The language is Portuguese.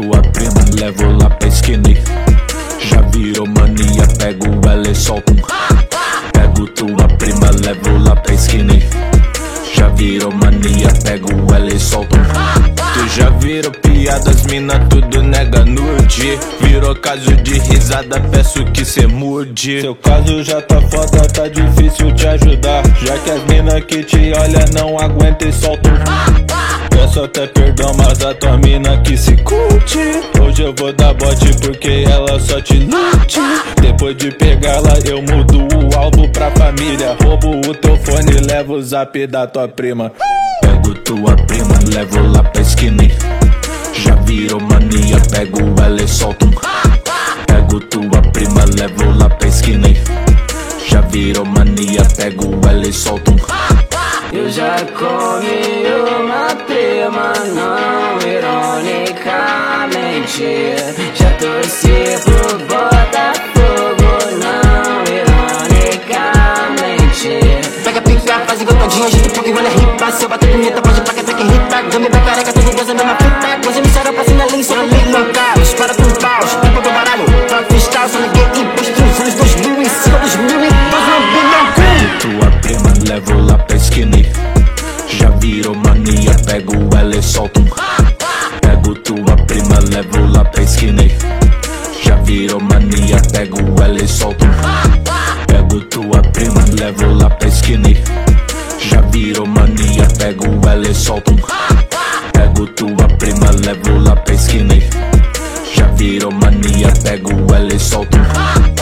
sua prima, levo lá pra skinny. Já virou mania, pego ela e solto um. Pego tua prima, levo lá pra skinny. Já virou mania, pego ela e solto um. Tu já virou piadas, mina, tudo nega nude. Virou caso de risada, peço que cê mude. Seu caso já tá foda, tá difícil te ajudar. Já que as mina que te olha não aguenta e solta um. Peço até perdão, mas a tua mina que se curte. Hoje eu vou dar bote porque ela só te lute. Depois de pegá-la, eu mudo o alvo pra família. Roubo o teu fone e levo o zap da tua prima. Pego tua prima, levo lá pra esquina. Já virou mania, pego ela e solto um. Pego tua prima, levo lá pra esquina. Já virou mania, pego ela e solto um. Eu já comi uma Já torci pro Botafogo, não ironicamente. Pega pica, faz engotadinha, gente pouco igual a ripa. Se eu bater punheta, pode pra que que irrita Gami da careca, tudo Deus é mesma fita. Coisa me será pra cima, linha, só ali no caos. Para com paus, pipa do baralho Pra fiscal, só ninguém imposto nos anos 2000 Em cima dos mil e dois no bilhão Tua prima, levo lá pra esquina. Já virou mania, pego ela Pego tua prima, levo lá pra esquina. Já virou mania, pego ela e solto um. Pego tua prima, levo lá pra esquina. Já virou mania, pego ela e solto um.